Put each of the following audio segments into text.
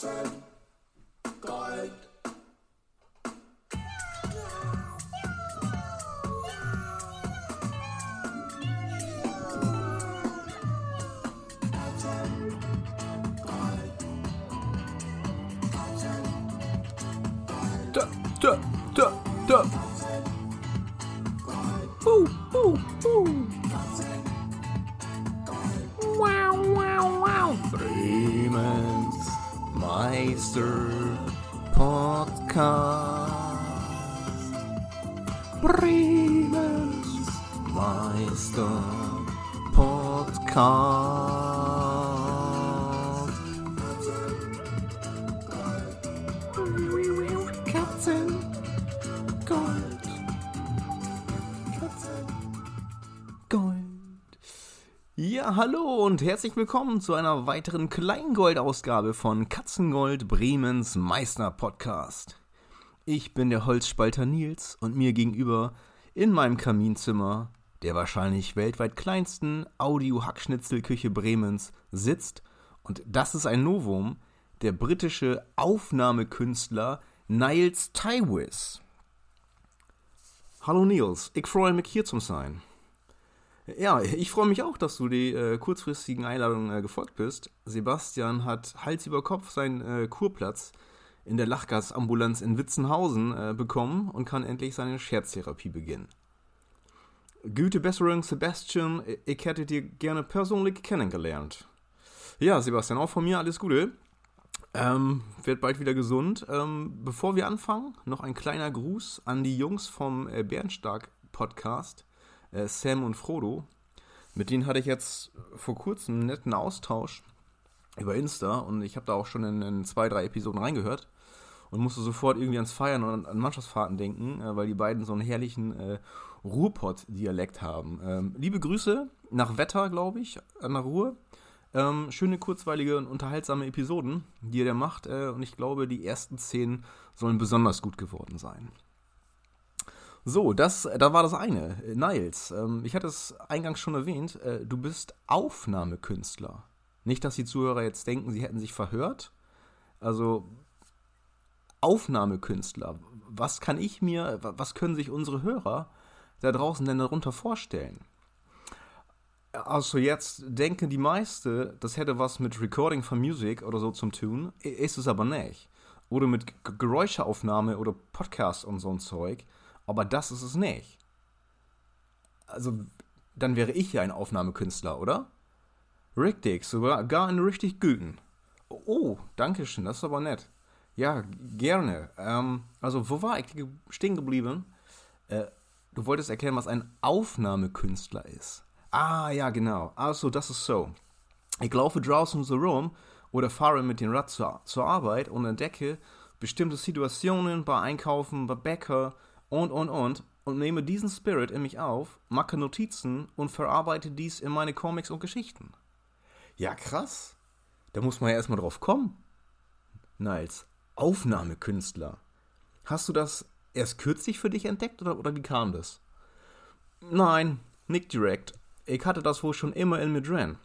Katzen, Gold. Uh, uh, uh. Wow, wow, wow. Bremens Meister Podcast. Bremens Meister Podcast. Gold. Katzen, Hallo und herzlich willkommen zu einer weiteren Kleingold-Ausgabe von Katzengold Bremens Meister Podcast. Ich bin der Holzspalter Nils und mir gegenüber in meinem Kaminzimmer, der wahrscheinlich weltweit kleinsten Audio-Hackschnitzelküche Bremens, sitzt, und das ist ein Novum, der britische Aufnahmekünstler Niles Tywis. Hallo Niels, ich freue mich hier zu sein. Ja, ich freue mich auch, dass du die äh, kurzfristigen Einladungen äh, gefolgt bist. Sebastian hat Hals über Kopf seinen äh, Kurplatz in der Lachgasambulanz in Witzenhausen äh, bekommen und kann endlich seine Scherztherapie beginnen. Gute Besserung, Sebastian. Ich hätte dir gerne persönlich kennengelernt. Ja, Sebastian, auch von mir alles Gute. Ähm, werd bald wieder gesund. Ähm, bevor wir anfangen, noch ein kleiner Gruß an die Jungs vom äh, Bernstark Podcast, äh, Sam und Frodo. Mit denen hatte ich jetzt vor kurzem einen netten Austausch über Insta und ich habe da auch schon in, in, zwei, drei Episoden reingehört und musste sofort irgendwie ans Feiern und an Mannschaftsfahrten denken, äh, weil die beiden so einen herrlichen äh, Ruhrpott-Dialekt haben. Ähm, liebe Grüße nach Wetter, glaube ich, an der Ruhr. Ähm, schöne, kurzweilige und unterhaltsame Episoden, die ihr da macht. Äh, und ich glaube, die ersten zehn sollen besonders gut geworden sein. So, das, da war das eine. Niles, ähm, ich hatte es eingangs schon erwähnt, äh, du bist Aufnahmekünstler. Nicht, dass die Zuhörer jetzt denken, sie hätten sich verhört. Also, Aufnahmekünstler. Was kann ich mir, was können sich unsere Hörer da draußen denn darunter vorstellen? Also jetzt denken die meisten, das hätte was mit Recording von Musik oder so zu tun, ist es aber nicht. Oder mit Geräuscheaufnahme oder Podcast und so ein Zeug, aber das ist es nicht. Also, dann wäre ich ja ein Aufnahmekünstler, oder? Richtig, sogar gar einen richtig guten. Oh, danke schön, das ist aber nett. Ja, gerne. Ähm, also, wo war ich stehen geblieben? Äh, du wolltest erklären, was ein Aufnahmekünstler ist. Ah, ja, genau. Also, das ist so. Ich laufe draußen so rum oder fahre mit dem Rad zur, zur Arbeit und entdecke bestimmte Situationen bei Einkaufen, bei Bäcker und, und, und und nehme diesen Spirit in mich auf, mache Notizen und verarbeite dies in meine Comics und Geschichten. Ja, krass. Da muss man ja erstmal drauf kommen. Niles, Aufnahmekünstler. Hast du das erst kürzlich für dich entdeckt oder, oder wie kam das? Nein, nicht direkt ich hatte das wohl schon immer in mir drin.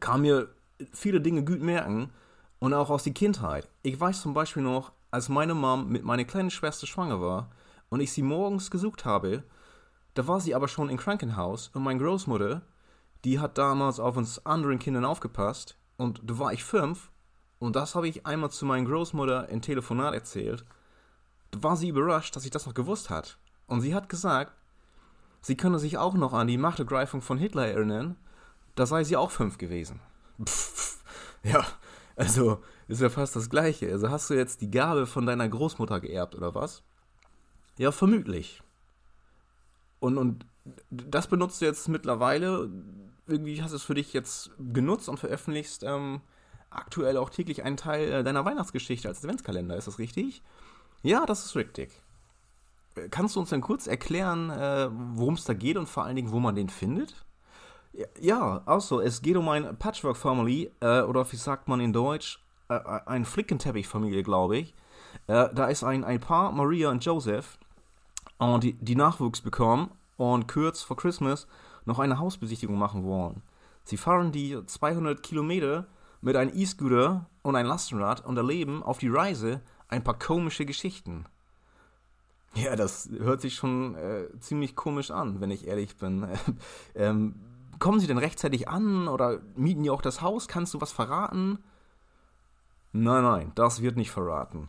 Kann mir viele Dinge gut merken und auch aus der Kindheit. Ich weiß zum Beispiel noch, als meine Mom mit meiner kleinen Schwester schwanger war und ich sie morgens gesucht habe, da war sie aber schon im Krankenhaus und meine Großmutter, die hat damals auf uns anderen Kindern aufgepasst und da war ich fünf und das habe ich einmal zu meiner Großmutter in Telefonat erzählt. Da war sie überrascht, dass ich das noch gewusst hat. Und sie hat gesagt, Sie könne sich auch noch an die Machtergreifung von Hitler erinnern. Da sei sie auch fünf gewesen. Pff, ja, also ist ja fast das Gleiche. Also hast du jetzt die Gabe von deiner Großmutter geerbt oder was? Ja, vermutlich. Und, und das benutzt du jetzt mittlerweile. Irgendwie hast du es für dich jetzt genutzt und veröffentlichst ähm, aktuell auch täglich einen Teil äh, deiner Weihnachtsgeschichte als Adventskalender. Ist das richtig? Ja, das ist richtig. Kannst du uns dann kurz erklären, äh, worum es da geht und vor allen Dingen, wo man den findet? Ja, also, es geht um eine Patchwork-Family, äh, oder wie sagt man in Deutsch, äh, ein Flickenteppich-Familie, glaube ich. Äh, da ist ein, ein Paar, Maria und Joseph, und die, die Nachwuchs bekommen und kurz vor Christmas noch eine Hausbesichtigung machen wollen. Sie fahren die 200 Kilometer mit einem E-Scooter und einem Lastenrad und erleben auf die Reise ein paar komische Geschichten. Ja, das hört sich schon äh, ziemlich komisch an, wenn ich ehrlich bin. ähm, kommen Sie denn rechtzeitig an oder mieten Sie auch das Haus? Kannst du was verraten? Nein, nein, das wird nicht verraten.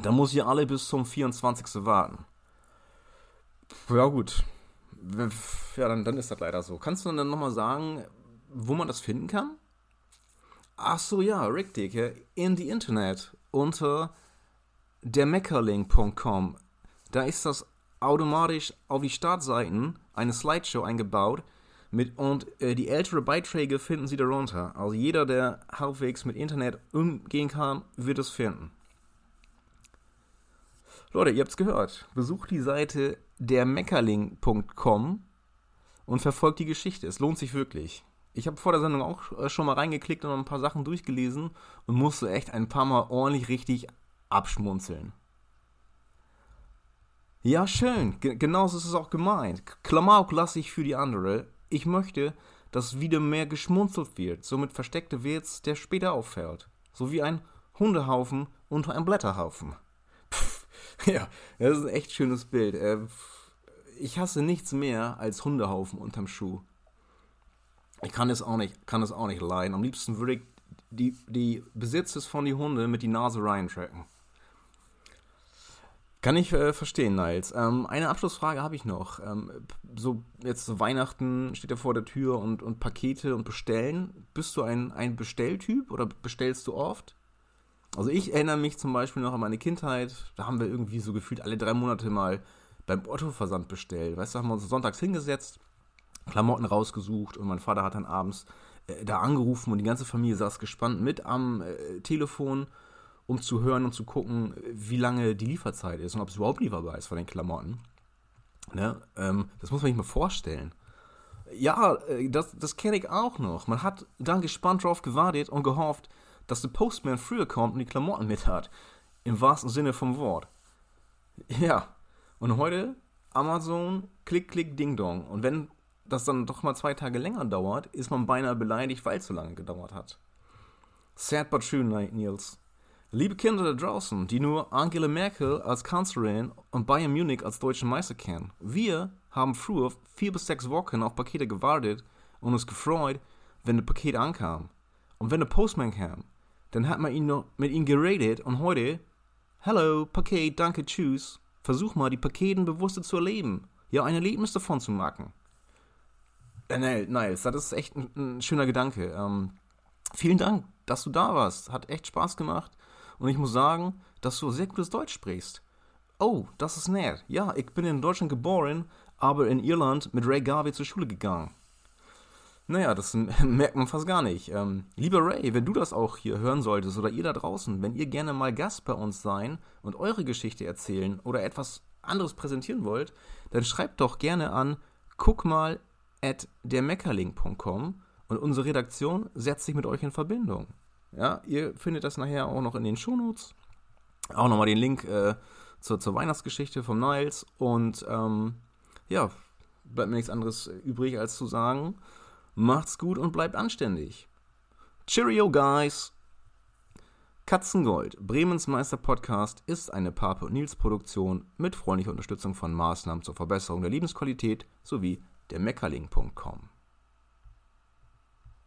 Da muss ihr alle bis zum 24. warten. Ja, gut. Ja, dann, dann ist das leider so. Kannst du dann nochmal sagen, wo man das finden kann? Ach so, ja, richtig. In die Internet unter dermeckerlink.com. Da ist das automatisch auf die Startseiten eine Slideshow eingebaut. Mit, und äh, die ältere Beiträge finden Sie darunter. Also jeder, der halbwegs mit Internet umgehen kann, wird es finden. Leute, ihr habt's gehört. Besucht die Seite dermeckerling.com und verfolgt die Geschichte. Es lohnt sich wirklich. Ich habe vor der Sendung auch äh, schon mal reingeklickt und ein paar Sachen durchgelesen und musste echt ein paar Mal ordentlich richtig abschmunzeln. Ja, schön. G genauso ist es auch gemeint. Klamauk lasse ich für die andere. Ich möchte, dass wieder mehr geschmunzelt wird, somit versteckte Witz, der später auffällt. So wie ein Hundehaufen unter einem Blätterhaufen. Ja, das ist ein echt schönes Bild. Äh, ich hasse nichts mehr als Hundehaufen unterm Schuh. Ich kann es auch nicht, kann es auch nicht leiden. Am liebsten würde ich die, die Besitzes von die Hunde mit die Nase reintracken. Kann ich äh, verstehen, Niles. Ähm, eine Abschlussfrage habe ich noch. Ähm, so jetzt so Weihnachten steht ja vor der Tür und, und Pakete und Bestellen. Bist du ein, ein Bestelltyp oder bestellst du oft? Also ich erinnere mich zum Beispiel noch an meine Kindheit. Da haben wir irgendwie so gefühlt alle drei Monate mal beim Otto-Versand bestellt. Weißt du, haben wir uns sonntags hingesetzt, Klamotten rausgesucht und mein Vater hat dann abends äh, da angerufen und die ganze Familie saß gespannt mit am äh, Telefon um zu hören und zu gucken, wie lange die Lieferzeit ist und ob es überhaupt lieferbar ist von den Klamotten. Ne? Ähm, das muss man sich mal vorstellen. Ja, äh, das, das kenne ich auch noch. Man hat dann gespannt drauf gewartet und gehofft, dass der Postman früher kommt und die Klamotten mit hat. Im wahrsten Sinne vom Wort. Ja, und heute Amazon, klick, klick, ding dong. Und wenn das dann doch mal zwei Tage länger dauert, ist man beinahe beleidigt, weil es so lange gedauert hat. Sad but true, Niels. Liebe Kinder da draußen, die nur Angela Merkel als Kanzlerin und Bayern Munich als deutschen Meister kennen. Wir haben früher vier bis sechs Wochen auf Pakete gewartet und uns gefreut, wenn das Paket ankam. Und wenn der Postman kam, dann hat man ihn noch mit ihm geredet und heute, Hello, Paket, danke, tschüss. Versuch mal, die Paketen bewusster zu erleben. Ja, ein Erlebnis davon zu machen. Äh, Niles, das ist echt ein, ein schöner Gedanke. Ähm, vielen Dank, dass du da warst. Hat echt Spaß gemacht. Und ich muss sagen, dass du sehr gutes Deutsch sprichst. Oh, das ist nett. Ja, ich bin in Deutschland geboren, aber in Irland mit Ray Garvey zur Schule gegangen. Naja, das merkt man fast gar nicht. Ähm, lieber Ray, wenn du das auch hier hören solltest oder ihr da draußen, wenn ihr gerne mal Gast bei uns sein und eure Geschichte erzählen oder etwas anderes präsentieren wollt, dann schreibt doch gerne an guck mal at dermeckerling.com und unsere Redaktion setzt sich mit euch in Verbindung. Ja, ihr findet das nachher auch noch in den Shownotes. Auch nochmal den Link äh, zur, zur Weihnachtsgeschichte vom Niles. Und ähm, ja, bleibt mir nichts anderes übrig, als zu sagen, macht's gut und bleibt anständig. Cheerio, guys! Katzengold, Bremens Meister Podcast, ist eine Pape und Nils Produktion mit freundlicher Unterstützung von Maßnahmen zur Verbesserung der Lebensqualität sowie der Meckerling.com.